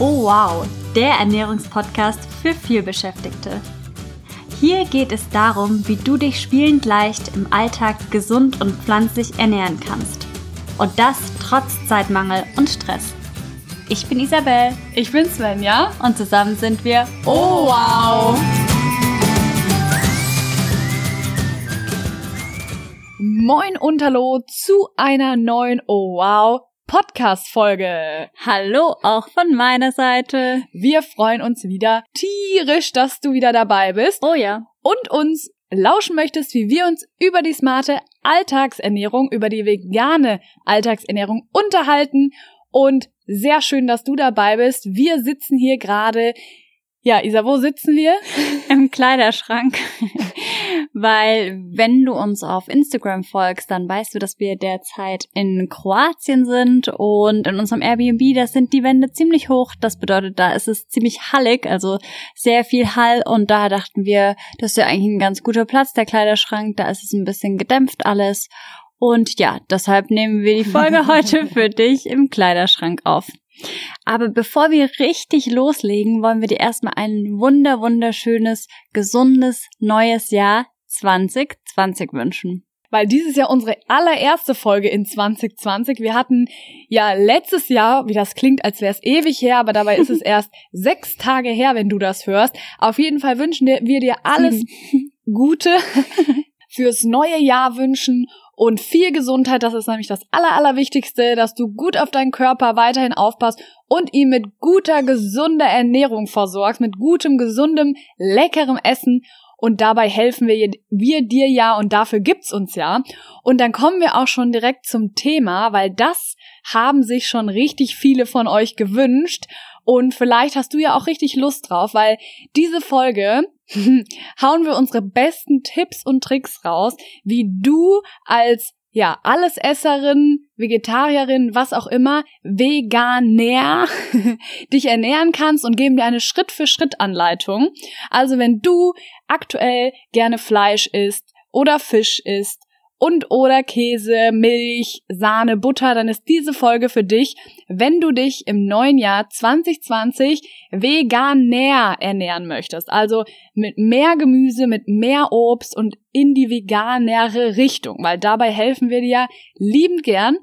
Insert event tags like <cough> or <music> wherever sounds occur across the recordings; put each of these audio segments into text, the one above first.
Oh wow, der Ernährungspodcast für vielbeschäftigte. Hier geht es darum, wie du dich spielend leicht im Alltag gesund und pflanzlich ernähren kannst. Und das trotz Zeitmangel und Stress. Ich bin Isabel. Ich bin Svenja. Und zusammen sind wir Oh wow! Moin und Hallo zu einer neuen Oh wow Podcast-Folge. Hallo auch von meiner Seite. Wir freuen uns wieder tierisch, dass du wieder dabei bist. Oh ja. Und uns lauschen möchtest, wie wir uns über die smarte Alltagsernährung, über die vegane Alltagsernährung unterhalten. Und sehr schön, dass du dabei bist. Wir sitzen hier gerade ja, Isa, wo sitzen wir? <laughs> Im Kleiderschrank. <laughs> Weil, wenn du uns auf Instagram folgst, dann weißt du, dass wir derzeit in Kroatien sind und in unserem Airbnb, da sind die Wände ziemlich hoch. Das bedeutet, da ist es ziemlich hallig, also sehr viel Hall und da dachten wir, das ist ja eigentlich ein ganz guter Platz, der Kleiderschrank. Da ist es ein bisschen gedämpft alles. Und ja, deshalb nehmen wir die Folge <laughs> heute für dich im Kleiderschrank auf. Aber bevor wir richtig loslegen, wollen wir dir erstmal ein wunder, wunderschönes, gesundes, neues Jahr 2020 wünschen. Weil dieses Jahr unsere allererste Folge in 2020. Wir hatten ja letztes Jahr, wie das klingt, als wäre es ewig her, aber dabei ist es <laughs> erst sechs Tage her, wenn du das hörst. Auf jeden Fall wünschen wir dir alles <laughs> Gute <laughs> fürs neue Jahr wünschen und viel Gesundheit. Das ist nämlich das Aller, Allerwichtigste, dass du gut auf deinen Körper weiterhin aufpasst und ihn mit guter, gesunder Ernährung versorgst, mit gutem, gesundem, leckerem Essen. Und dabei helfen wir, wir dir ja und dafür gibt's uns ja. Und dann kommen wir auch schon direkt zum Thema, weil das haben sich schon richtig viele von euch gewünscht. Und vielleicht hast du ja auch richtig Lust drauf, weil diese Folge <laughs> hauen wir unsere besten Tipps und Tricks raus, wie du als ja, Allesesserin, Vegetarierin, was auch immer, Veganer <laughs> dich ernähren kannst und geben dir eine Schritt-für-Schritt-Anleitung. Also wenn du aktuell gerne Fleisch isst oder Fisch isst und oder Käse, Milch, Sahne, Butter, dann ist diese Folge für dich, wenn du dich im neuen Jahr 2020 veganer ernähren möchtest. Also mit mehr Gemüse, mit mehr Obst und in die veganere Richtung, weil dabei helfen wir dir liebend gern.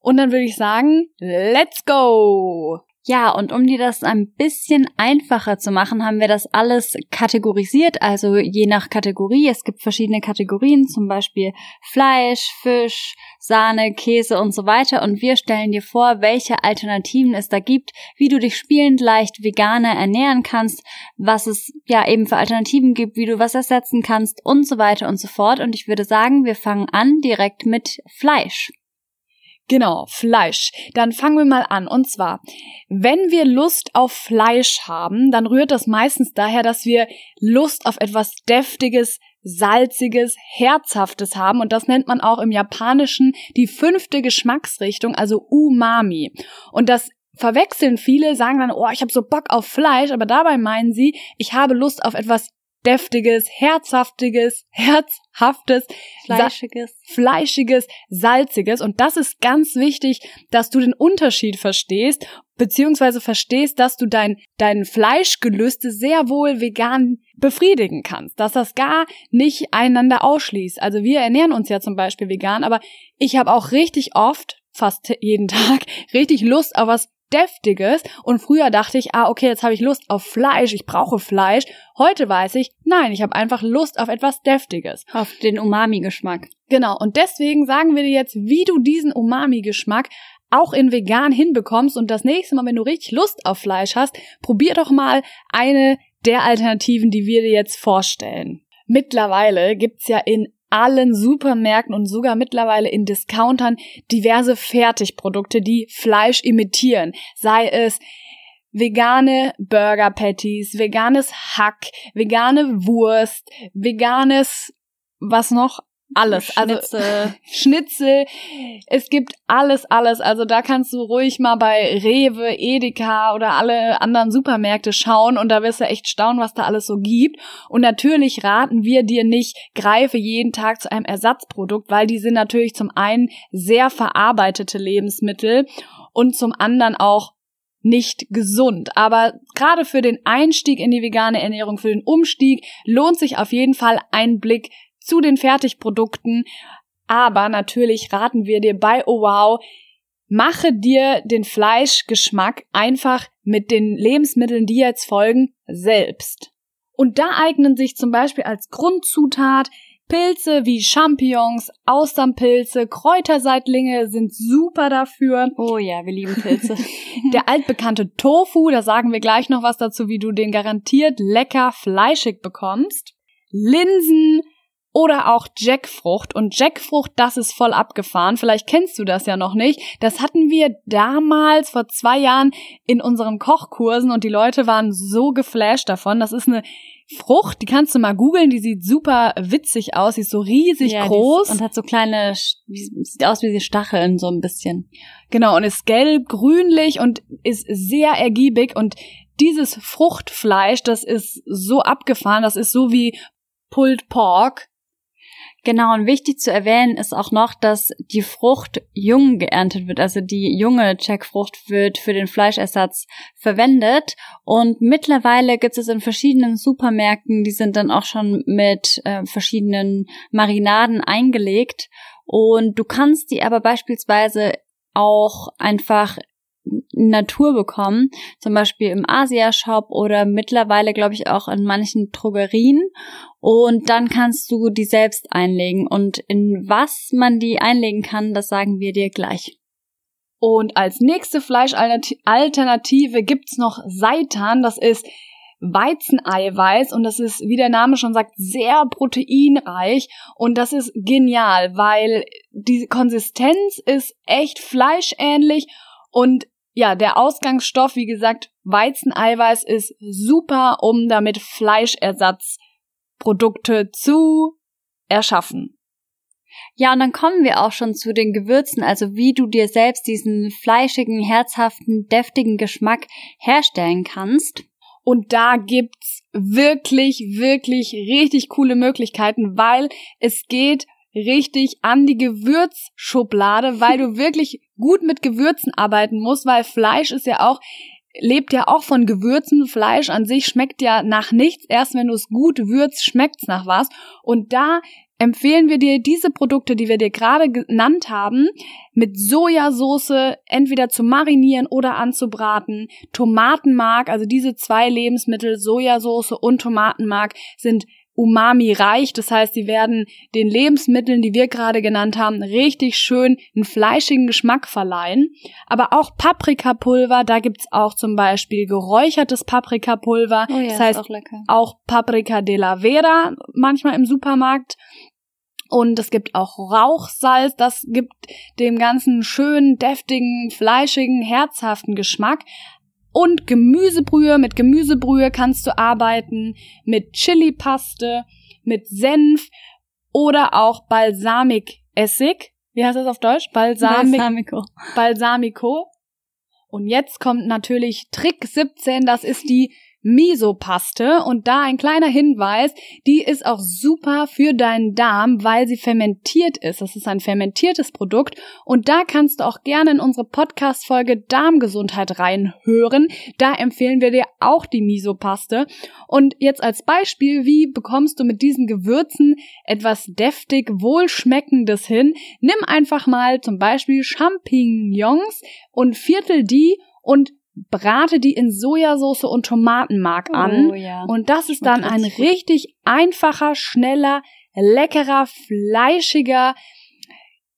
Und dann würde ich sagen, let's go! Ja, und um dir das ein bisschen einfacher zu machen, haben wir das alles kategorisiert, also je nach Kategorie. Es gibt verschiedene Kategorien, zum Beispiel Fleisch, Fisch, Sahne, Käse und so weiter. Und wir stellen dir vor, welche Alternativen es da gibt, wie du dich spielend leicht veganer ernähren kannst, was es ja eben für Alternativen gibt, wie du was ersetzen kannst und so weiter und so fort. Und ich würde sagen, wir fangen an direkt mit Fleisch. Genau, Fleisch. Dann fangen wir mal an. Und zwar, wenn wir Lust auf Fleisch haben, dann rührt das meistens daher, dass wir Lust auf etwas Deftiges, Salziges, Herzhaftes haben. Und das nennt man auch im Japanischen die fünfte Geschmacksrichtung, also Umami. Und das verwechseln viele, sagen dann, oh, ich habe so Bock auf Fleisch, aber dabei meinen sie, ich habe Lust auf etwas deftiges, herzhaftiges, herzhaftes, fleischiges, sa fleischiges, salziges. Und das ist ganz wichtig, dass du den Unterschied verstehst, beziehungsweise verstehst, dass du dein, dein Fleischgelüste sehr wohl vegan befriedigen kannst, dass das gar nicht einander ausschließt. Also wir ernähren uns ja zum Beispiel vegan, aber ich habe auch richtig oft fast jeden <laughs> Tag richtig Lust auf was Deftiges und früher dachte ich, ah, okay, jetzt habe ich Lust auf Fleisch, ich brauche Fleisch. Heute weiß ich, nein, ich habe einfach Lust auf etwas Deftiges. Auf den Umami-Geschmack. Genau, und deswegen sagen wir dir jetzt, wie du diesen Umami-Geschmack auch in vegan hinbekommst und das nächste Mal, wenn du richtig Lust auf Fleisch hast, probier doch mal eine der Alternativen, die wir dir jetzt vorstellen. Mittlerweile gibt's ja in allen Supermärkten und sogar mittlerweile in Discountern diverse Fertigprodukte, die Fleisch imitieren. Sei es vegane Burger Patties, veganes Hack, vegane Wurst, veganes was noch? Alles. Also Schnitzel. <laughs> Schnitzel. Es gibt alles, alles. Also da kannst du ruhig mal bei Rewe, Edeka oder alle anderen Supermärkte schauen und da wirst du echt staunen, was da alles so gibt. Und natürlich raten wir dir nicht, greife jeden Tag zu einem Ersatzprodukt, weil die sind natürlich zum einen sehr verarbeitete Lebensmittel und zum anderen auch nicht gesund. Aber gerade für den Einstieg in die vegane Ernährung, für den Umstieg lohnt sich auf jeden Fall ein Blick zu den Fertigprodukten. Aber natürlich raten wir dir bei Oh Wow, mache dir den Fleischgeschmack einfach mit den Lebensmitteln, die jetzt folgen, selbst. Und da eignen sich zum Beispiel als Grundzutat Pilze wie Champignons, Austernpilze, Kräuterseitlinge sind super dafür. Oh ja, wir lieben Pilze. <laughs> Der altbekannte Tofu, da sagen wir gleich noch was dazu, wie du den garantiert lecker fleischig bekommst. Linsen, oder auch Jackfrucht. Und Jackfrucht, das ist voll abgefahren. Vielleicht kennst du das ja noch nicht. Das hatten wir damals vor zwei Jahren in unseren Kochkursen und die Leute waren so geflasht davon. Das ist eine Frucht, die kannst du mal googeln, die sieht super witzig aus, sie ist so riesig ja, groß. Und hat so kleine, sieht aus wie die Stacheln so ein bisschen. Genau, und ist gelb, grünlich und ist sehr ergiebig und dieses Fruchtfleisch, das ist so abgefahren, das ist so wie Pulled Pork. Genau, und wichtig zu erwähnen ist auch noch, dass die Frucht jung geerntet wird. Also die junge Jackfrucht wird für den Fleischersatz verwendet. Und mittlerweile gibt es in verschiedenen Supermärkten, die sind dann auch schon mit äh, verschiedenen Marinaden eingelegt. Und du kannst die aber beispielsweise auch einfach Natur bekommen, zum Beispiel im Asia-Shop oder mittlerweile, glaube ich, auch in manchen Drogerien. Und dann kannst du die selbst einlegen. Und in was man die einlegen kann, das sagen wir dir gleich. Und als nächste Fleischalternative gibt's noch Seitan. Das ist Weizeneiweiß und das ist, wie der Name schon sagt, sehr proteinreich und das ist genial, weil die Konsistenz ist echt fleischähnlich und ja, der Ausgangsstoff, wie gesagt, Weizeneiweiß ist super, um damit Fleischersatzprodukte zu erschaffen. Ja, und dann kommen wir auch schon zu den Gewürzen, also wie du dir selbst diesen fleischigen, herzhaften, deftigen Geschmack herstellen kannst. Und da gibt's wirklich, wirklich richtig coole Möglichkeiten, weil es geht richtig an die Gewürzschublade, weil du <laughs> wirklich gut mit Gewürzen arbeiten musst, weil Fleisch ist ja auch lebt ja auch von Gewürzen. Fleisch an sich schmeckt ja nach nichts. Erst wenn du es gut würzt, schmeckt's nach was. Und da empfehlen wir dir diese Produkte, die wir dir gerade genannt haben, mit Sojasauce entweder zu marinieren oder anzubraten. Tomatenmark, also diese zwei Lebensmittel, Sojasauce und Tomatenmark, sind umami reich. Das heißt, sie werden den Lebensmitteln, die wir gerade genannt haben, richtig schön einen fleischigen Geschmack verleihen. Aber auch Paprikapulver, da gibt's auch zum Beispiel geräuchertes Paprikapulver. Oh ja, das heißt auch, auch Paprika de la Vera, manchmal im Supermarkt. Und es gibt auch Rauchsalz, das gibt dem ganzen schönen, deftigen, fleischigen, herzhaften Geschmack. Und Gemüsebrühe, mit Gemüsebrühe kannst du arbeiten, mit Chili-Paste, mit Senf oder auch Balsamikessig. Wie heißt das auf Deutsch? Balsamic Balsamico. Balsamico. Und jetzt kommt natürlich Trick 17, das ist die Misopaste und da ein kleiner Hinweis, die ist auch super für deinen Darm, weil sie fermentiert ist. Das ist ein fermentiertes Produkt und da kannst du auch gerne in unsere Podcast Folge Darmgesundheit reinhören. Da empfehlen wir dir auch die Misopaste und jetzt als Beispiel, wie bekommst du mit diesen Gewürzen etwas deftig wohlschmeckendes hin? Nimm einfach mal zum Beispiel Champignons und viertel die und brate die in Sojasauce und Tomatenmark an. Oh, ja. Und das ist dann ein richtig einfacher, schneller, leckerer, fleischiger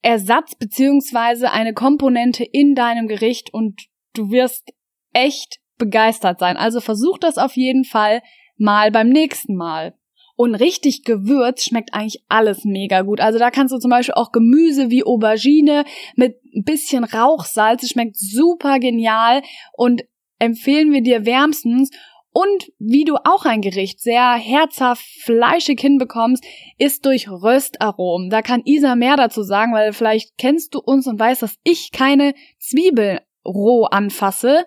Ersatz beziehungsweise eine Komponente in deinem Gericht und du wirst echt begeistert sein. Also versuch das auf jeden Fall mal beim nächsten Mal. Und richtig gewürzt schmeckt eigentlich alles mega gut. Also da kannst du zum Beispiel auch Gemüse wie Aubergine mit ein bisschen Rauchsalz, es schmeckt super genial und empfehlen wir dir wärmstens. Und wie du auch ein Gericht sehr herzhaft, fleischig hinbekommst, ist durch Röstaromen. Da kann Isa mehr dazu sagen, weil vielleicht kennst du uns und weißt, dass ich keine Zwiebel roh anfasse.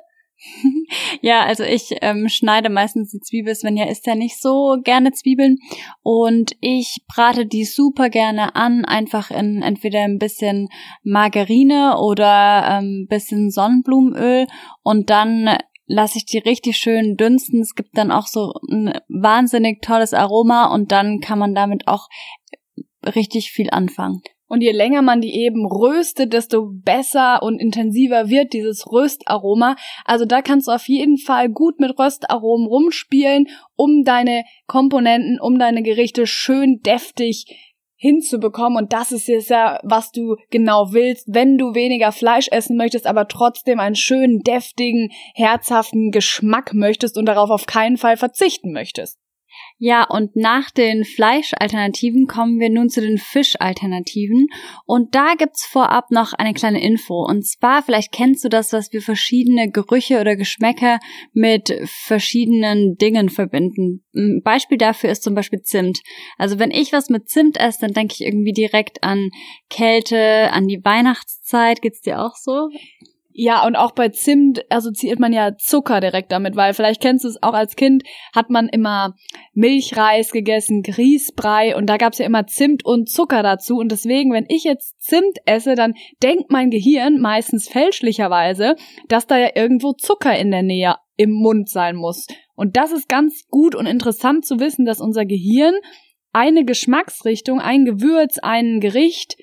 Ja, also ich ähm, schneide meistens die Zwiebel, Svenja isst ja nicht so gerne Zwiebeln und ich brate die super gerne an, einfach in entweder ein bisschen Margarine oder ein ähm, bisschen Sonnenblumenöl und dann lasse ich die richtig schön dünsten. Es gibt dann auch so ein wahnsinnig tolles Aroma und dann kann man damit auch richtig viel anfangen. Und je länger man die eben röstet, desto besser und intensiver wird dieses Röstaroma. Also da kannst du auf jeden Fall gut mit Röstaromen rumspielen, um deine Komponenten, um deine Gerichte schön deftig hinzubekommen. Und das ist jetzt ja, was du genau willst, wenn du weniger Fleisch essen möchtest, aber trotzdem einen schönen, deftigen, herzhaften Geschmack möchtest und darauf auf keinen Fall verzichten möchtest. Ja, und nach den Fleischalternativen kommen wir nun zu den Fischalternativen. Und da gibt's vorab noch eine kleine Info. Und zwar, vielleicht kennst du das, was wir verschiedene Gerüche oder Geschmäcker mit verschiedenen Dingen verbinden. Ein Beispiel dafür ist zum Beispiel Zimt. Also wenn ich was mit Zimt esse, dann denke ich irgendwie direkt an Kälte, an die Weihnachtszeit. Geht's dir auch so? Ja, und auch bei Zimt assoziiert man ja Zucker direkt damit, weil vielleicht kennst du es auch als Kind, hat man immer Milchreis gegessen, Grießbrei und da gab's ja immer Zimt und Zucker dazu. Und deswegen, wenn ich jetzt Zimt esse, dann denkt mein Gehirn meistens fälschlicherweise, dass da ja irgendwo Zucker in der Nähe im Mund sein muss. Und das ist ganz gut und interessant zu wissen, dass unser Gehirn eine Geschmacksrichtung, ein Gewürz, ein Gericht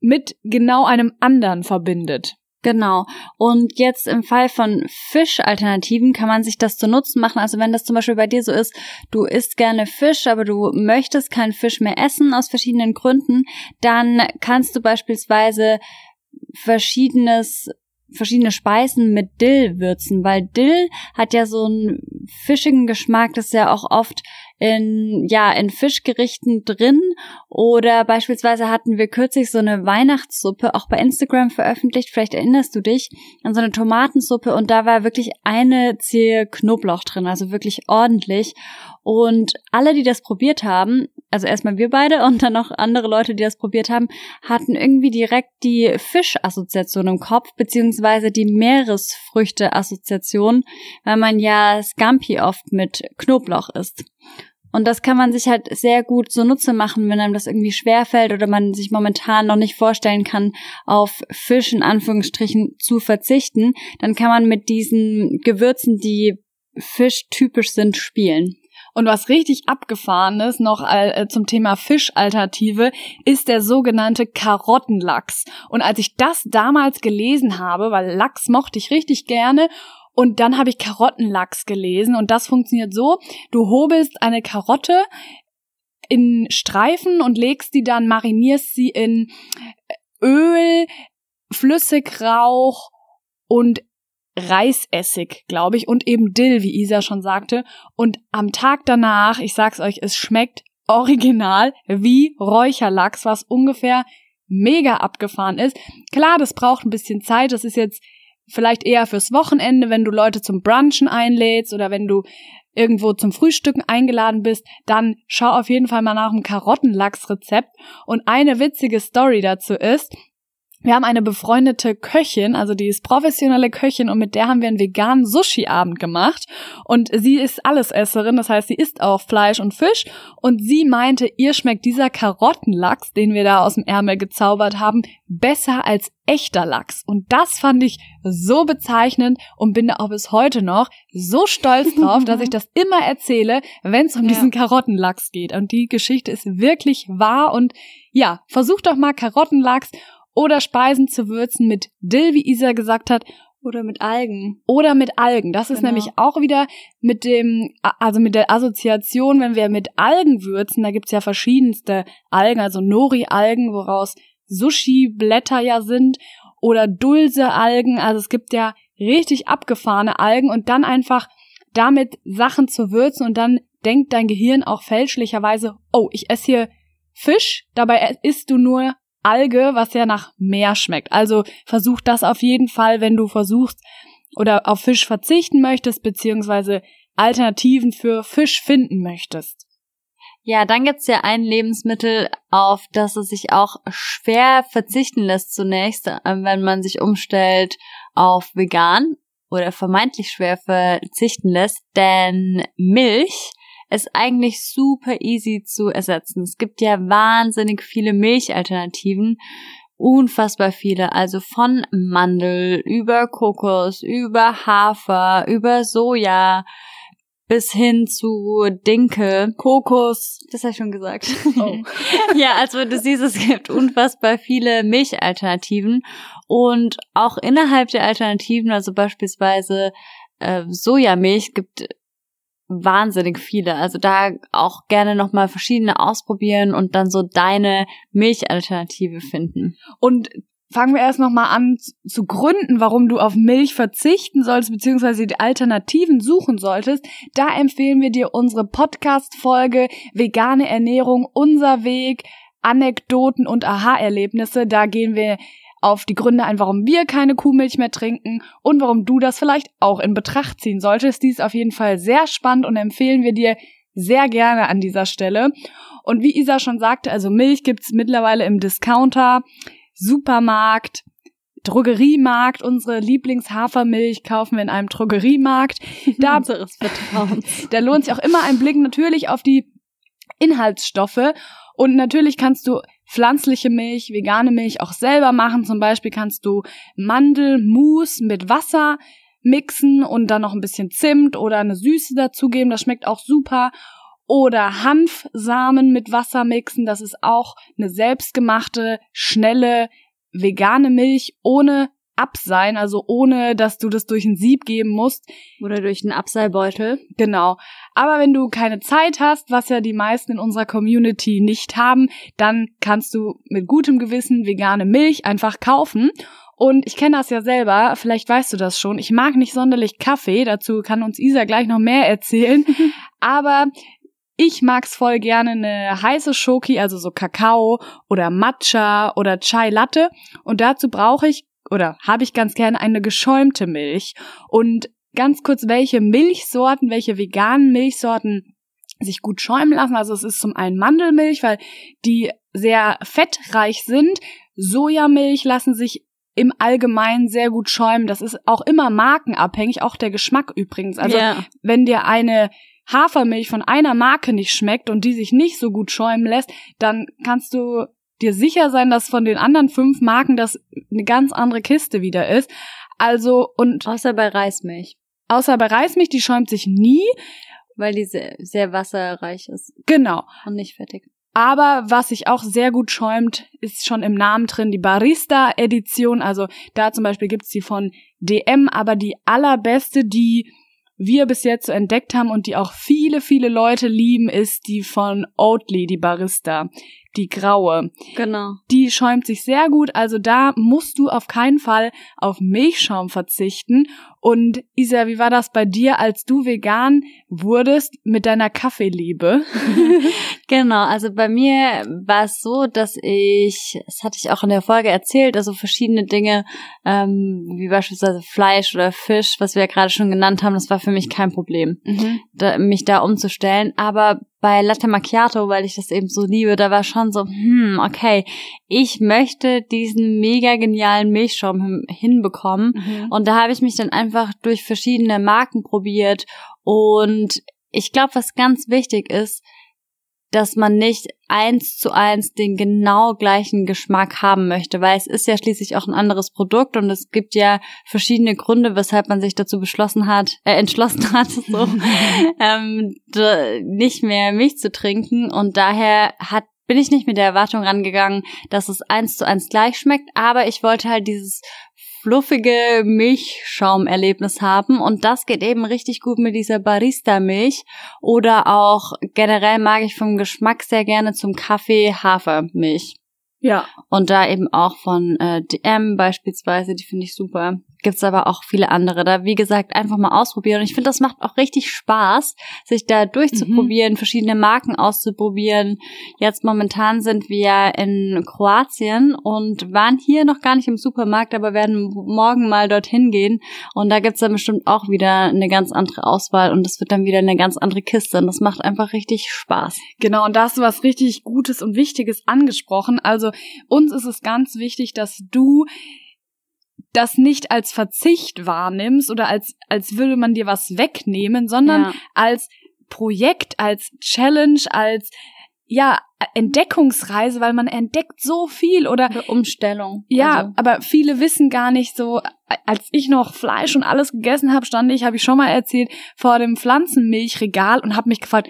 mit genau einem anderen verbindet. Genau. Und jetzt im Fall von Fischalternativen kann man sich das zu Nutzen machen. Also wenn das zum Beispiel bei dir so ist, du isst gerne Fisch, aber du möchtest keinen Fisch mehr essen aus verschiedenen Gründen, dann kannst du beispielsweise verschiedenes verschiedene Speisen mit Dill würzen, weil Dill hat ja so einen fischigen Geschmack, das ist ja auch oft in, ja, in Fischgerichten drin. Oder beispielsweise hatten wir kürzlich so eine Weihnachtssuppe, auch bei Instagram veröffentlicht, vielleicht erinnerst du dich, an so eine Tomatensuppe und da war wirklich eine Zehe Knoblauch drin, also wirklich ordentlich. Und alle, die das probiert haben, also erstmal wir beide <laughs> und dann noch andere Leute, die das probiert haben, hatten irgendwie direkt die Fischassoziation im Kopf, beziehungsweise die Meeresfrüchte-Assoziation, weil man ja Scampi oft mit Knoblauch isst. Und das kann man sich halt sehr gut so Nutze machen, wenn einem das irgendwie schwerfällt oder man sich momentan noch nicht vorstellen kann, auf Fisch in Anführungsstrichen zu verzichten. Dann kann man mit diesen Gewürzen, die fischtypisch sind, spielen. Und was richtig abgefahren ist, noch äh, zum Thema Fischalternative, ist der sogenannte Karottenlachs. Und als ich das damals gelesen habe, weil Lachs mochte ich richtig gerne und dann habe ich Karottenlachs gelesen und das funktioniert so, du hobelst eine Karotte in Streifen und legst die dann, marinierst sie in Öl, Flüssigrauch und Reisessig, glaube ich, und eben Dill, wie Isa schon sagte. Und am Tag danach, ich sag's euch, es schmeckt original wie Räucherlachs, was ungefähr mega abgefahren ist. Klar, das braucht ein bisschen Zeit. Das ist jetzt vielleicht eher fürs Wochenende, wenn du Leute zum Brunchen einlädst oder wenn du irgendwo zum Frühstücken eingeladen bist, dann schau auf jeden Fall mal nach dem Karottenlachsrezept. Und eine witzige Story dazu ist, wir haben eine befreundete Köchin, also die ist professionelle Köchin und mit der haben wir einen veganen Sushi-Abend gemacht. Und sie ist Allesesserin, das heißt, sie isst auch Fleisch und Fisch. Und sie meinte, ihr schmeckt dieser Karottenlachs, den wir da aus dem Ärmel gezaubert haben, besser als echter Lachs. Und das fand ich so bezeichnend und bin da auch bis heute noch so stolz drauf, dass ich das <laughs> immer erzähle, wenn es um ja. diesen Karottenlachs geht. Und die Geschichte ist wirklich wahr und ja, versucht doch mal Karottenlachs oder Speisen zu würzen mit Dill, wie Isa gesagt hat, oder mit Algen. Oder mit Algen. Das ist genau. nämlich auch wieder mit dem, also mit der Assoziation, wenn wir mit Algen würzen, da gibt's ja verschiedenste Algen, also Nori-Algen, woraus Sushi-Blätter ja sind, oder Dulse-Algen, also es gibt ja richtig abgefahrene Algen und dann einfach damit Sachen zu würzen und dann denkt dein Gehirn auch fälschlicherweise, oh, ich esse hier Fisch, dabei isst du nur Alge, was ja nach Meer schmeckt. Also versuch das auf jeden Fall, wenn du versuchst oder auf Fisch verzichten möchtest, beziehungsweise Alternativen für Fisch finden möchtest. Ja, dann gibt's ja ein Lebensmittel, auf das es sich auch schwer verzichten lässt zunächst, äh, wenn man sich umstellt auf vegan. oder vermeintlich schwer verzichten lässt, denn Milch ist eigentlich super easy zu ersetzen. Es gibt ja wahnsinnig viele Milchalternativen, unfassbar viele, also von Mandel über Kokos, über Hafer, über Soja, bis hin zu Dinkel, Kokos, das habe ich schon gesagt. Oh. <laughs> ja, also du siehst, es gibt unfassbar viele Milchalternativen und auch innerhalb der Alternativen, also beispielsweise äh, Sojamilch, gibt wahnsinnig viele. Also da auch gerne nochmal verschiedene ausprobieren und dann so deine Milchalternative finden. Und fangen wir erst nochmal an zu gründen, warum du auf Milch verzichten solltest, beziehungsweise die Alternativen suchen solltest. Da empfehlen wir dir unsere Podcast-Folge Vegane Ernährung, unser Weg, Anekdoten und Aha-Erlebnisse. Da gehen wir auf die Gründe ein, warum wir keine Kuhmilch mehr trinken und warum du das vielleicht auch in Betracht ziehen solltest. Dies ist auf jeden Fall sehr spannend und empfehlen wir dir sehr gerne an dieser Stelle. Und wie Isa schon sagte, also Milch gibt's mittlerweile im Discounter. Supermarkt, Drogeriemarkt, unsere Lieblingshafermilch kaufen wir in einem Drogeriemarkt. <laughs> Da, <laughs> da lohnt sich auch immer ein Blick natürlich auf die Inhaltsstoffe. Und natürlich kannst du pflanzliche Milch, vegane Milch auch selber machen. Zum Beispiel kannst du Mandelmus mit Wasser mixen und dann noch ein bisschen Zimt oder eine Süße dazugeben. Das schmeckt auch super oder Hanfsamen mit Wasser mixen. Das ist auch eine selbstgemachte, schnelle, vegane Milch ohne Absein, also ohne, dass du das durch ein Sieb geben musst. Oder durch einen Abseilbeutel. Genau. Aber wenn du keine Zeit hast, was ja die meisten in unserer Community nicht haben, dann kannst du mit gutem Gewissen vegane Milch einfach kaufen. Und ich kenne das ja selber, vielleicht weißt du das schon. Ich mag nicht sonderlich Kaffee, dazu kann uns Isa gleich noch mehr erzählen. <laughs> Aber ich mag's voll gerne eine heiße Schoki, also so Kakao oder Matcha oder Chai Latte. Und dazu brauche ich oder habe ich ganz gerne eine geschäumte Milch. Und ganz kurz, welche Milchsorten, welche veganen Milchsorten sich gut schäumen lassen. Also es ist zum einen Mandelmilch, weil die sehr fettreich sind. Sojamilch lassen sich im Allgemeinen sehr gut schäumen. Das ist auch immer markenabhängig, auch der Geschmack übrigens. Also yeah. wenn dir eine Hafermilch von einer Marke nicht schmeckt und die sich nicht so gut schäumen lässt, dann kannst du dir sicher sein, dass von den anderen fünf Marken das eine ganz andere Kiste wieder ist. Also und außer bei Reismilch. Außer bei Reismilch, die schäumt sich nie, weil die sehr, sehr wasserreich ist. Genau. Und nicht fettig. Aber was sich auch sehr gut schäumt, ist schon im Namen drin die Barista-Edition. Also da zum Beispiel gibt's die von DM, aber die allerbeste, die wir bis jetzt so entdeckt haben und die auch viele, viele Leute lieben, ist die von Oatly, die Barista die graue. Genau. Die schäumt sich sehr gut, also da musst du auf keinen Fall auf Milchschaum verzichten. Und Isa, wie war das bei dir, als du vegan wurdest mit deiner Kaffeeliebe? <laughs> genau, also bei mir war es so, dass ich, das hatte ich auch in der Folge erzählt, also verschiedene Dinge, ähm, wie beispielsweise Fleisch oder Fisch, was wir ja gerade schon genannt haben, das war für mich kein Problem, mhm. da, mich da umzustellen. Aber bei Latte Macchiato, weil ich das eben so liebe, da war schon so, hm, okay, ich möchte diesen mega genialen Milchschaum hinbekommen. Mhm. Und da habe ich mich dann einfach durch verschiedene Marken probiert. Und ich glaube, was ganz wichtig ist, dass man nicht eins zu eins den genau gleichen Geschmack haben möchte, weil es ist ja schließlich auch ein anderes Produkt und es gibt ja verschiedene Gründe, weshalb man sich dazu beschlossen hat, äh, entschlossen <laughs> hat, so <laughs> ähm, nicht mehr Milch zu trinken. Und daher hat bin ich nicht mit der Erwartung rangegangen, dass es eins zu eins gleich schmeckt, aber ich wollte halt dieses fluffige Milchschaumerlebnis haben und das geht eben richtig gut mit dieser Barista-Milch oder auch generell mag ich vom Geschmack sehr gerne zum Kaffee Hafermilch. Ja. Und da eben auch von äh, DM beispielsweise, die finde ich super gibt's aber auch viele andere. Da, wie gesagt, einfach mal ausprobieren. Und ich finde, das macht auch richtig Spaß, sich da durchzuprobieren, mhm. verschiedene Marken auszuprobieren. Jetzt momentan sind wir in Kroatien und waren hier noch gar nicht im Supermarkt, aber werden morgen mal dorthin gehen. Und da gibt's dann bestimmt auch wieder eine ganz andere Auswahl und es wird dann wieder eine ganz andere Kiste. Und das macht einfach richtig Spaß. Genau, und da hast du was richtig Gutes und Wichtiges angesprochen. Also uns ist es ganz wichtig, dass du das nicht als Verzicht wahrnimmst oder als, als würde man dir was wegnehmen, sondern Ja. als Projekt, als Challenge, als ja, Entdeckungsreise, weil man entdeckt so viel oder Eine Umstellung. ja, Also, aber viele wissen gar nicht so, als ich noch Fleisch und alles gegessen habe, stand ich, habe ich schon mal erzählt, vor dem Pflanzenmilchregal und habe mich gefragt,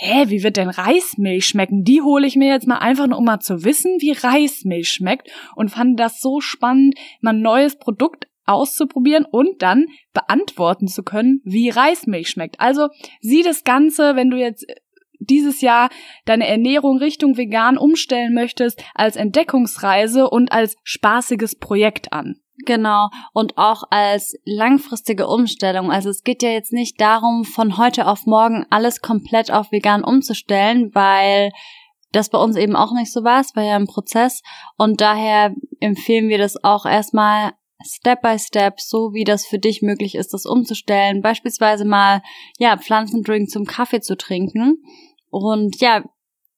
hä, wie wird denn Reismilch schmecken? Die hole ich mir jetzt mal einfach nur, um mal zu wissen, wie Reismilch schmeckt und fand das so spannend, mal ein neues Produkt auszuprobieren und dann beantworten zu können, wie Reismilch schmeckt. Also sieh das Ganze, wenn du jetzt dieses Jahr deine Ernährung Richtung vegan umstellen möchtest, als Entdeckungsreise und als spaßiges Projekt an. Genau. Und auch als langfristige Umstellung. Also es geht ja jetzt nicht darum, von heute auf morgen alles komplett auf vegan umzustellen, weil das bei uns eben auch nicht so war. Es war ja ein Prozess. Und daher empfehlen wir das auch erstmal Step by Step, so wie das für dich möglich ist, das umzustellen. Beispielsweise mal, ja, Pflanzendrink zum Kaffee zu trinken. Und ja,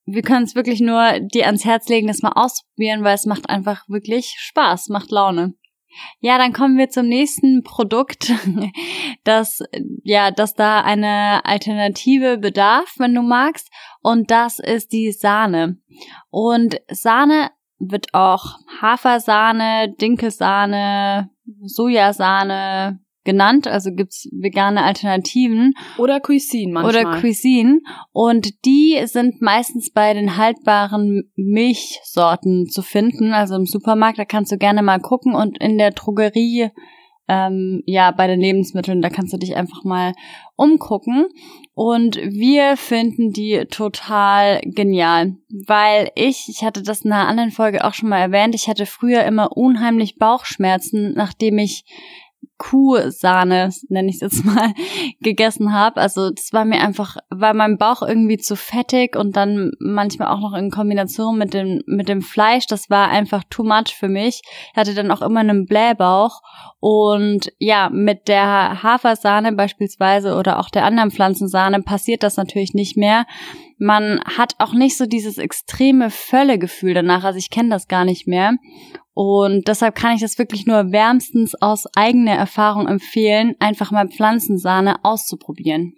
wir können es wirklich nur dir ans Herz legen, das mal auszuprobieren, weil es macht einfach wirklich Spaß, macht Laune. Ja, dann kommen wir zum nächsten Produkt, <laughs> das ja, dass da eine Alternative bedarf, wenn du magst, und das ist die Sahne. Und Sahne wird auch Hafersahne, Dinkelsahne, Sojasahne genannt, also gibt's vegane Alternativen. Oder Cuisine manchmal. oder Cuisine. Und die sind meistens bei den haltbaren Milchsorten zu finden, also im Supermarkt, da kannst du gerne mal gucken. Und in der Drogerie ähm, ja, bei den Lebensmitteln, da kannst du dich einfach mal umgucken. Und wir finden die total genial, weil ich, ich hatte das in einer anderen Folge auch schon mal erwähnt, ich hatte früher immer unheimlich Bauchschmerzen, nachdem ich Kuhsahne, nenne ich es jetzt mal, <laughs> gegessen habe. Also das war mir einfach, war mein Bauch irgendwie zu fettig und dann manchmal auch noch in Kombination mit dem, mit dem Fleisch. Das war einfach too much für mich. Ich hatte dann auch immer einen Blähbauch und ja, mit der Hafersahne beispielsweise oder auch der anderen Pflanzensahne passiert das natürlich nicht mehr. Man hat auch nicht so dieses extreme Völlegefühl danach. Also ich kenne das gar nicht mehr. Und deshalb kann ich das wirklich nur wärmstens aus eigener Erfahrung empfehlen, einfach mal Pflanzensahne auszuprobieren.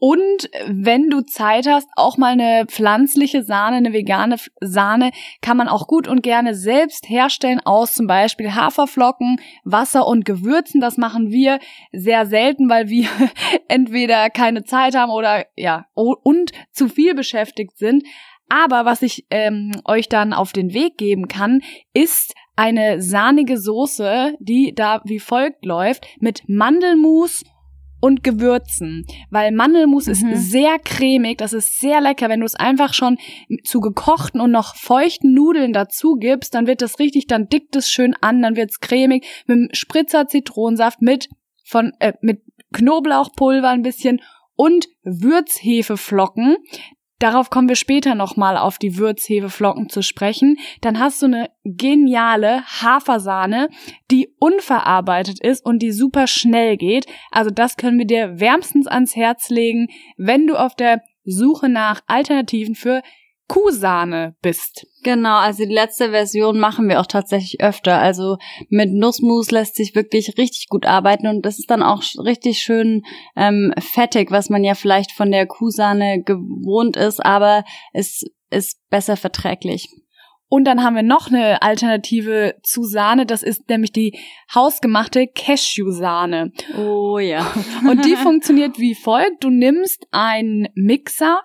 Und wenn du Zeit hast, auch mal eine pflanzliche Sahne, eine vegane Sahne, kann man auch gut und gerne selbst herstellen aus zum Beispiel Haferflocken, Wasser und Gewürzen. Das machen wir sehr selten, weil wir <laughs> entweder keine Zeit haben oder ja und zu viel beschäftigt sind. Aber was ich ähm, euch dann auf den Weg geben kann, ist eine sahnige Soße, die da wie folgt läuft, mit Mandelmus und Gewürzen, weil Mandelmus Mhm. ist sehr cremig, das ist sehr lecker, wenn du es einfach schon zu gekochten und noch feuchten Nudeln dazu gibst, dann wird das richtig, dann dickt es schön an, dann wird's cremig mit einem Spritzer Zitronensaft mit von äh, mit Knoblauchpulver ein bisschen und Würzhefeflocken. Darauf kommen wir später nochmal auf die Würzhefeflocken zu sprechen. Dann hast du eine geniale Hafersahne, die unverarbeitet ist und die super schnell geht. Also das können wir dir wärmstens ans Herz legen, wenn du auf der Suche nach Alternativen für Kuhsahne bist. Genau, also die letzte Version machen wir auch tatsächlich öfter. Also mit Nussmus lässt sich wirklich richtig gut arbeiten und das ist dann auch richtig schön ähm, fettig, was man ja vielleicht von der Kuhsahne gewohnt ist, aber es ist besser verträglich. Und dann haben wir noch eine Alternative zu Sahne, das ist nämlich die hausgemachte Cashew-Sahne. Oh ja. Und die <laughs> funktioniert wie folgt. Du nimmst einen Mixer.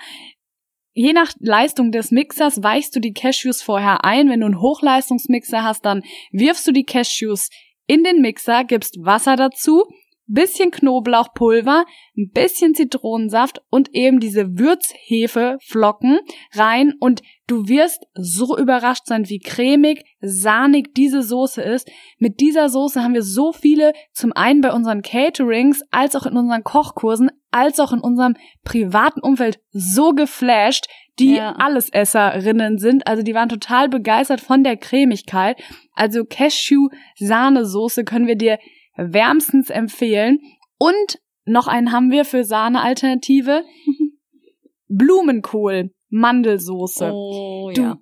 Je nach Leistung des Mixers weichst du die Cashews vorher ein. Wenn du einen Hochleistungsmixer hast, dann wirfst du die Cashews in den Mixer, gibst Wasser dazu, bisschen Knoblauchpulver, ein bisschen Zitronensaft und eben diese Würzhefeflocken rein und du wirst so überrascht sein, wie cremig, sahnig diese Soße ist. Mit dieser Soße haben wir so viele, zum einen bei unseren Caterings, als auch in unseren Kochkursen, als auch in unserem privaten Umfeld so geflasht, die Ja. Allesesserinnen sind. Also die waren total begeistert von der Cremigkeit. Also Cashew-Sahnesoße können wir dir wärmstens empfehlen. Und noch einen haben wir für Sahne-Alternative. <laughs> Blumenkohl, Mandelsoße. Oh Du-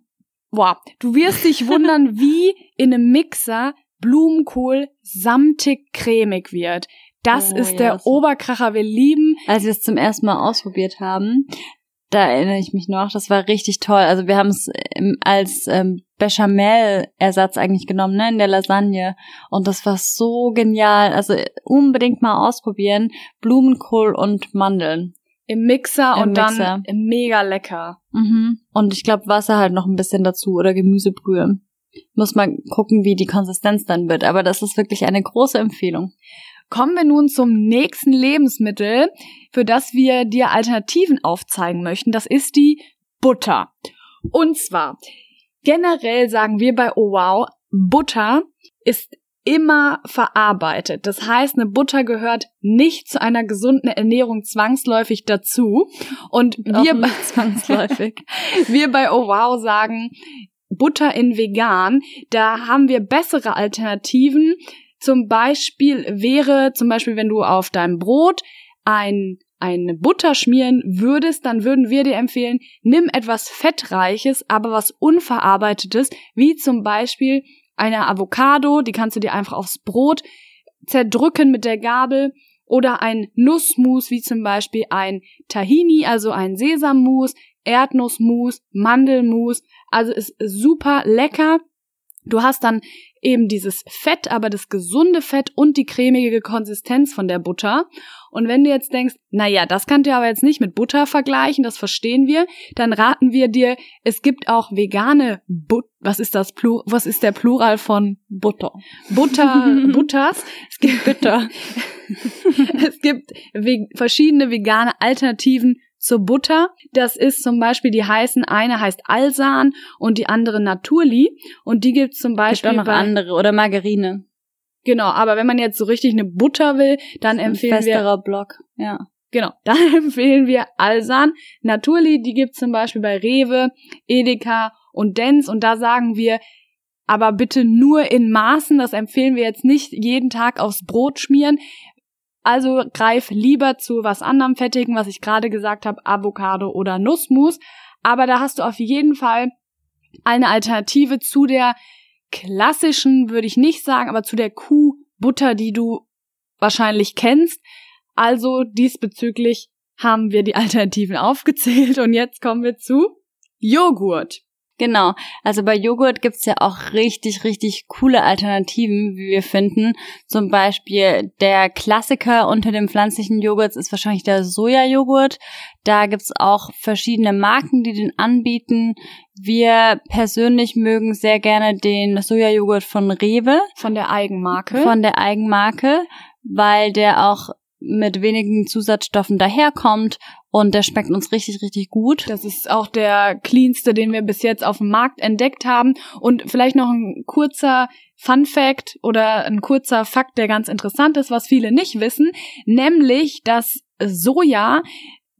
Wow, du wirst dich wundern, <laughs> wie in einem Mixer Blumenkohl samtig cremig wird. Das Oh, ist ja, der das- Oberkracher. Wir lieben Als wir es zum ersten Mal ausprobiert haben, da erinnere ich mich noch, das war richtig toll. Also wir haben es ähm, als ähm, Bechamel-Ersatz eigentlich genommen, ne, in der Lasagne. Und das war so genial. Also äh, unbedingt mal ausprobieren. Blumenkohl und Mandeln. im Mixer Im und Mixer. dann mega lecker. Mhm. Und ich glaube Wasser halt noch ein bisschen dazu oder Gemüsebrühe. Muss mal gucken, wie die Konsistenz dann wird. Aber das ist wirklich eine große Empfehlung. Kommen wir nun zum nächsten Lebensmittel, für das wir dir Alternativen aufzeigen möchten. Das ist die Butter. Und zwar, generell sagen wir bei Oh Wow, Butter ist immer verarbeitet. Das heißt, eine Butter gehört nicht zu einer gesunden Ernährung zwangsläufig dazu. Und wir, nicht <laughs> zwangsläufig. wir bei Oh Wow sagen, Butter in vegan, da haben wir bessere Alternativen. Zum Beispiel wäre, zum Beispiel, wenn du auf deinem Brot ein, eine Butter schmieren würdest, dann würden wir dir empfehlen, nimm etwas Fettreiches, aber was Unverarbeitetes, wie zum Beispiel eine Avocado, die kannst du dir einfach aufs Brot zerdrücken mit der Gabel oder ein Nussmus, wie zum Beispiel ein Tahini, also ein Sesammus, Erdnussmus, Mandelmus, also ist super lecker. Du hast dann eben dieses Fett, aber das gesunde Fett und die cremige Konsistenz von der Butter. Und wenn du jetzt denkst, na ja, das kannst du aber jetzt nicht mit Butter vergleichen, das verstehen wir, dann raten wir dir, es gibt auch vegane But was ist das Plur was ist der Plural von Butter. Butter <laughs> Butters? Es gibt Bitter. <laughs> es gibt ve verschiedene vegane Alternativen zur Butter. Das ist zum Beispiel, die heißen, eine heißt Alsan und die andere Naturli. Und die gibt's zum Gibt Beispiel auch noch bei, andere. Oder Margarine. Genau, aber wenn man jetzt so richtig eine Butter will, dann empfehlen Ein wir, Block. Ja. genau, <laughs> dann empfehlen wir Alsan. Naturli, die gibt's zum Beispiel bei Rewe, Edeka und Dens. Und da sagen wir, aber bitte nur in Maßen. Das empfehlen wir jetzt nicht jeden Tag aufs Brot schmieren. Also greif lieber zu was anderem Fettigen, was ich gerade gesagt habe, Avocado oder Nussmus. Aber da hast du auf jeden Fall eine Alternative zu der klassischen, würde ich nicht sagen, aber zu der Kuhbutter, die du wahrscheinlich kennst. Also diesbezüglich haben wir die Alternativen <laughs> aufgezählt und jetzt kommen wir zu Joghurt. Genau. Also bei Joghurt gibt's ja auch richtig, richtig coole Alternativen, wie wir finden. Zum Beispiel der Klassiker unter den pflanzlichen Joghurts ist wahrscheinlich der Sojajoghurt. Da gibt's auch verschiedene Marken, die den anbieten. Wir persönlich mögen sehr gerne den Sojajoghurt von Rewe, Von der Eigenmarke. von der Eigenmarke, weil der auch mit wenigen Zusatzstoffen daherkommt und der schmeckt uns richtig, richtig gut. Das ist auch der cleanste, den wir bis jetzt auf dem Markt entdeckt haben. Und vielleicht noch ein kurzer Fun Fact oder ein kurzer Fakt, der ganz interessant ist, was viele nicht wissen, nämlich, dass Soja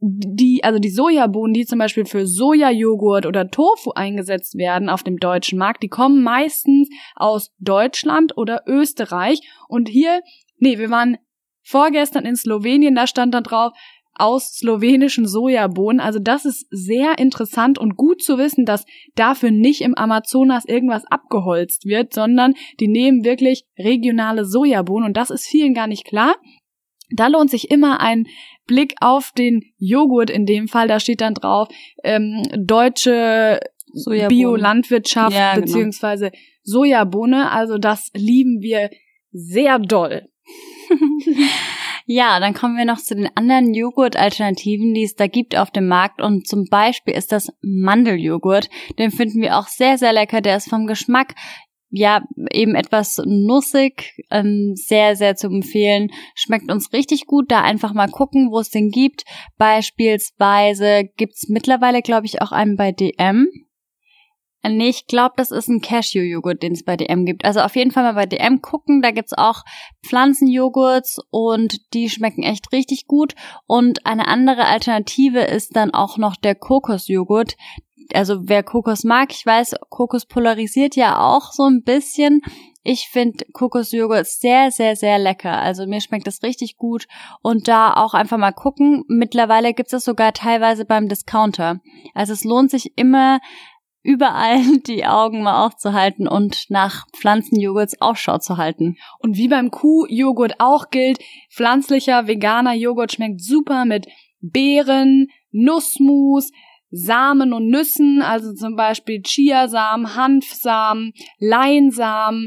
die, also die Sojabohnen, die zum Beispiel für Sojajoghurt oder Tofu eingesetzt werden auf dem deutschen Markt, die kommen meistens aus Deutschland oder Österreich. Und hier, nee, wir waren vorgestern in Slowenien, da stand dann drauf, aus slowenischen Sojabohnen. Also das ist sehr interessant und gut zu wissen, dass dafür nicht im Amazonas irgendwas abgeholzt wird, sondern die nehmen wirklich regionale Sojabohnen und das ist vielen gar nicht klar. Da lohnt sich immer ein Blick auf den Joghurt in dem Fall. Da steht dann drauf ähm, deutsche. Biolandwirtschaft Ja, genau. beziehungsweise Sojabohne. Also das lieben wir sehr doll. <laughs> Ja, dann kommen wir noch zu den anderen Joghurt-Alternativen, die es da gibt auf dem Markt. Und zum Beispiel ist das Mandeljoghurt. Den finden wir auch sehr, sehr lecker. Der ist vom Geschmack ja eben etwas nussig, ähm, sehr, sehr zu empfehlen. Schmeckt uns richtig gut. Da einfach mal gucken, wo es den gibt. Beispielsweise gibt's mittlerweile, glaube ich, auch einen bei DM. Nee, ich glaube, das ist ein Cashew-Joghurt, den es bei DM gibt. Also auf jeden Fall mal bei DM gucken. Da gibt's auch Pflanzenjoghurts und die schmecken echt richtig gut. Und eine andere Alternative ist dann auch noch der Kokosjoghurt. Also wer Kokos mag, ich weiß, Kokos polarisiert ja auch so ein bisschen. Ich finde Kokosjoghurt sehr, sehr, sehr lecker. Also mir schmeckt das richtig gut. Und da auch einfach mal gucken. Mittlerweile gibt's das sogar teilweise beim Discounter. Also es lohnt sich immer, überall <laughs> die Augen mal aufzuhalten und nach Pflanzenjoghurts Ausschau zu halten. Und wie beim Kuhjoghurt auch gilt, pflanzlicher, veganer Joghurt schmeckt super mit Beeren, Nussmus, Samen und Nüssen, also zum Beispiel Chiasamen, Hanfsamen, Leinsamen,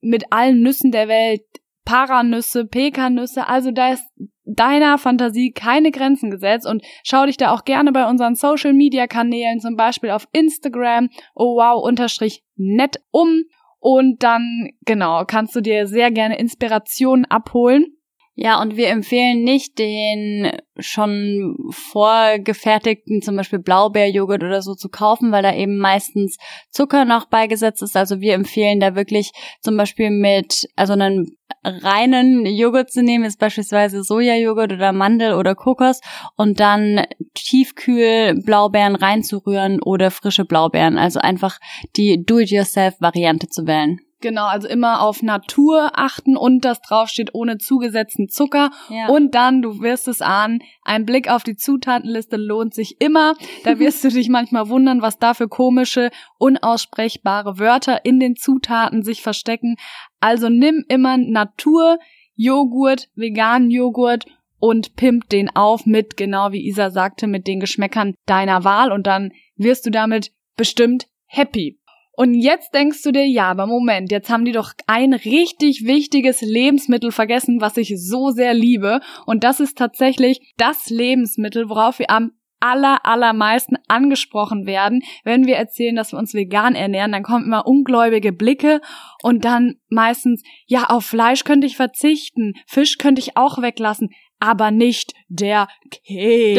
mit allen Nüssen der Welt, Paranüsse, Pekannüsse, also da ist deiner Fantasie keine Grenzen gesetzt und schau dich da auch gerne bei unseren Social Media Kanälen, zum Beispiel auf Instagram, oh wow, unterstrich nett um und dann, genau, kannst du dir sehr gerne Inspirationen abholen. Ja, und wir empfehlen nicht den schon vorgefertigten, zum Beispiel Blaubeerjoghurt oder so zu kaufen, weil da eben meistens Zucker noch beigesetzt ist. Also wir empfehlen da wirklich zum Beispiel mit, also einen reinen Joghurt zu nehmen, ist beispielsweise Sojajoghurt oder Mandel oder Kokos und dann tiefkühl Blaubeeren reinzurühren oder frische Blaubeeren. Also einfach die Do-it-yourself-Variante zu wählen. Genau, also immer auf Natur achten und das draufsteht ohne zugesetzten Zucker. Ja. Und dann, du wirst es ahnen, ein Blick auf die Zutatenliste lohnt sich immer. Da <laughs> wirst du dich manchmal wundern, was da für komische, unaussprechbare Wörter in den Zutaten sich verstecken. Also nimm immer Natur, Joghurt, veganen Joghurt und pimp den auf mit, genau wie Isa sagte, mit den Geschmäckern deiner Wahl und dann wirst du damit bestimmt happy. Und jetzt denkst du dir, ja, aber Moment, jetzt haben die doch ein richtig wichtiges Lebensmittel vergessen, was ich so sehr liebe. Und das ist tatsächlich das Lebensmittel, worauf wir am aller, allermeisten angesprochen werden. Wenn wir erzählen, dass wir uns vegan ernähren, dann kommen immer ungläubige Blicke und dann meistens, ja, auf Fleisch könnte ich verzichten, Fisch könnte ich auch weglassen, aber nicht der Käse.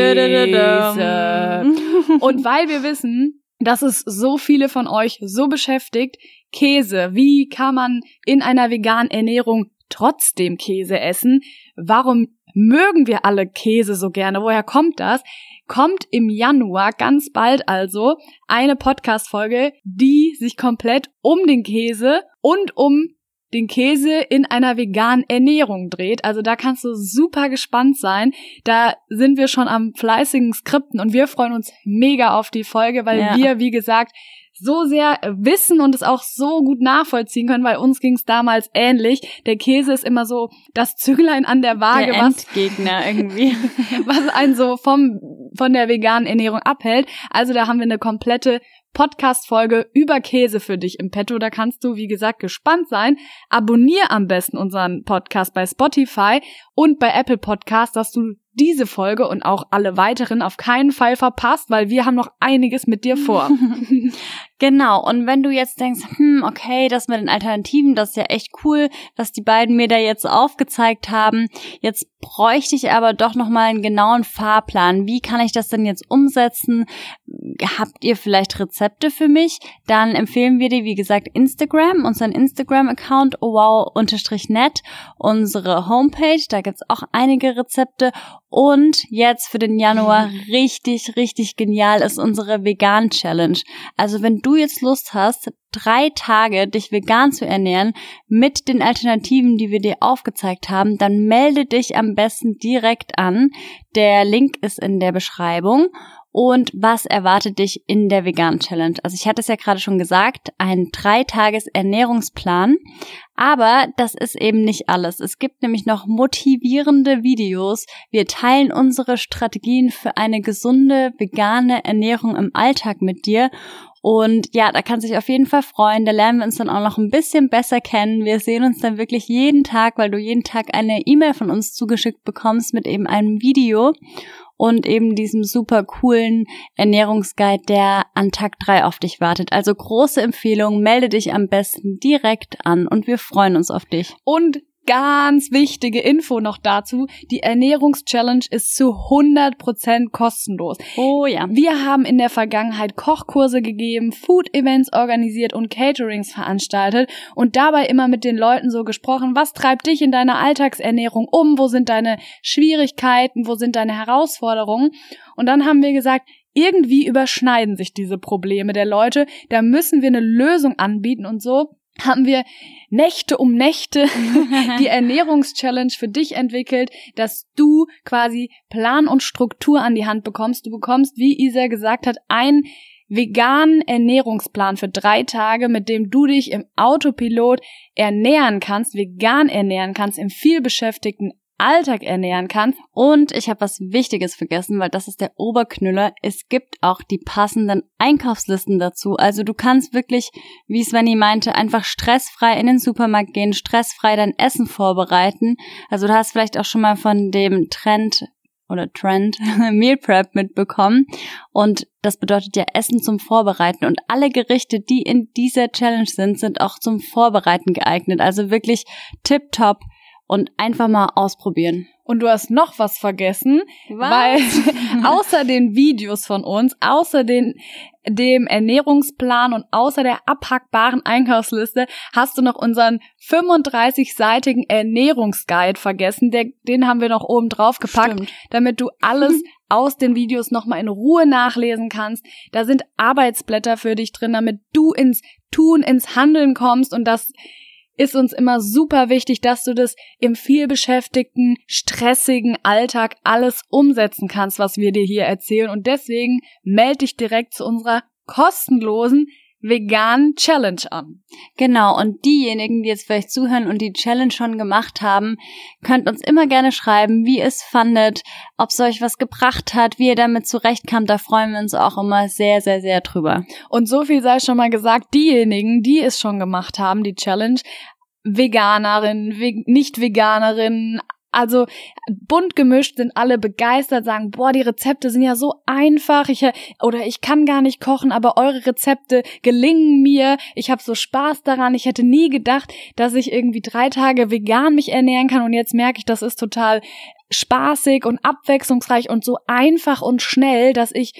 und weil wir wissen, dass es so viele von euch so beschäftigt. Käse. Wie kann man in einer veganen Ernährung trotzdem Käse essen? Warum mögen wir alle Käse so gerne? Woher kommt das? Kommt im Januar ganz bald also eine Podcast-Folge, die sich komplett um den Käse und um den Käse in einer veganen Ernährung dreht. Also da kannst du super gespannt sein. Da sind wir schon am fleißigen Skripten und wir freuen uns mega auf die Folge, weil ja. wir, wie gesagt, so sehr wissen und es auch so gut nachvollziehen können, weil uns ging es damals ähnlich. Der Käse ist immer so das Züglein an der Waage, der was Gegner irgendwie, <laughs> was einen so vom von der veganen Ernährung abhält. Also da haben wir eine komplette Podcast-Folge über Käse für dich im Petto. Da kannst du, wie gesagt, gespannt sein. Abonnier am besten unseren Podcast bei Spotify und bei Apple Podcast, dass du diese Folge und auch alle weiteren auf keinen Fall verpasst, weil wir haben noch einiges mit dir vor. <laughs> genau. Und wenn du jetzt denkst, hm, okay, das mit den Alternativen, das ist ja echt cool, was die beiden mir da jetzt aufgezeigt haben. Jetzt bräuchte ich aber doch noch mal einen genauen Fahrplan. Wie kann ich das denn jetzt umsetzen? Habt ihr vielleicht Rezepte für mich? Dann empfehlen wir dir, wie gesagt, Instagram, unseren Instagram-Account wow-net, unsere Homepage, da gibt's auch einige Rezepte und jetzt für den Januar mhm. richtig, richtig genial ist unsere Vegan Challenge. Also wenn du jetzt Lust hast, drei Tage dich vegan zu ernähren mit den Alternativen, die wir dir aufgezeigt haben, dann melde dich am besten direkt an. Der Link ist in der Beschreibung und was erwartet dich in der Vegan Challenge? Also ich hatte es ja gerade schon gesagt, ein dreitages Ernährungsplan, aber das ist eben nicht alles. Es gibt nämlich noch motivierende Videos. Wir teilen unsere Strategien für eine gesunde vegane Ernährung im Alltag mit dir und ja, da kannst du dich auf jeden Fall freuen. Da lernen wir uns dann auch noch ein bisschen besser kennen. Wir sehen uns dann wirklich jeden Tag, weil du jeden Tag eine E-Mail von uns zugeschickt bekommst mit eben einem Video und eben diesem super coolen Ernährungsguide, der an Tag 3 auf dich wartet. Also große Empfehlung, melde dich am besten direkt an und wir freuen uns auf dich. Und ganz wichtige Info noch dazu. Die Ernährungschallenge ist zu 100% kostenlos. Oh ja. Wir haben in der Vergangenheit Kochkurse gegeben, Food-Events organisiert und Caterings veranstaltet und dabei immer mit den Leuten so gesprochen, was treibt dich in deiner Alltagsernährung um, wo sind deine Schwierigkeiten, wo sind deine Herausforderungen. Und dann haben wir gesagt, irgendwie überschneiden sich diese Probleme der Leute, da müssen wir eine Lösung anbieten und so haben wir Nächte um Nächte <laughs> die Ernährungschallenge für dich entwickelt, dass du quasi Plan und Struktur an die Hand bekommst. Du bekommst, wie Isa gesagt hat, ein veganen Ernährungsplan für drei Tage, mit dem du dich im Autopilot ernähren kannst, vegan ernähren kannst, im vielbeschäftigten Alltag ernähren kannst. Und ich habe was Wichtiges vergessen, weil das ist der Oberknüller. Es gibt auch die passenden Einkaufslisten dazu. Also du kannst wirklich, wie Svenny meinte, einfach stressfrei in den Supermarkt gehen, stressfrei dein Essen vorbereiten. Also du hast vielleicht auch schon mal von dem Trend oder Trend <laughs> Meal Prep mitbekommen. Und das bedeutet ja Essen zum Vorbereiten. Und alle Gerichte, die in dieser Challenge sind, sind auch zum Vorbereiten geeignet. Also wirklich tip top und einfach mal ausprobieren. Und du hast noch was vergessen, was? weil <laughs> außer den Videos von uns, außer den, dem Ernährungsplan und außer der abhackbaren Einkaufsliste hast du noch unseren 35-seitigen Ernährungsguide vergessen. Der, den haben wir noch oben drauf gepackt, Stimmt. damit du alles <laughs> aus den Videos nochmal in Ruhe nachlesen kannst. Da sind Arbeitsblätter für dich drin, damit du ins Tun, ins Handeln kommst und das ist uns immer super wichtig, dass du das im vielbeschäftigten, stressigen Alltag alles umsetzen kannst, was wir dir hier erzählen. Und deswegen melde dich direkt zu unserer kostenlosen veganen Challenge an. Genau, und diejenigen, die jetzt vielleicht zuhören und die Challenge schon gemacht haben, könnt uns immer gerne schreiben, wie ihr es fandet, ob es euch was gebracht hat, wie ihr damit zurechtkamt. Da freuen wir uns auch immer sehr, sehr, sehr drüber. Und so viel sei schon mal gesagt, diejenigen, die es schon gemacht haben, die Challenge, Veganerinnen, Nicht-Veganerinnen, also bunt gemischt sind alle begeistert, sagen, boah, die Rezepte sind ja so einfach, ich oder ich kann gar nicht kochen, aber eure Rezepte gelingen mir. Ich habe so Spaß daran. Ich hätte nie gedacht, dass ich irgendwie drei Tage vegan mich ernähren kann und jetzt merke ich, das ist total spaßig und abwechslungsreich und so einfach und schnell, dass ich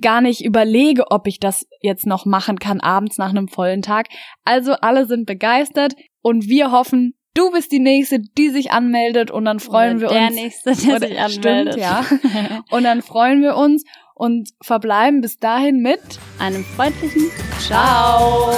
gar nicht überlege, ob ich das jetzt noch machen kann abends nach einem vollen Tag. Also alle sind begeistert und wir hoffen, du bist die nächste, die sich anmeldet und dann freuen oder wir der uns. Der nächste, der oder, sich anmeldet. Stimmt, ja. <laughs> und dann freuen wir uns und verbleiben bis dahin mit einem freundlichen Ciao.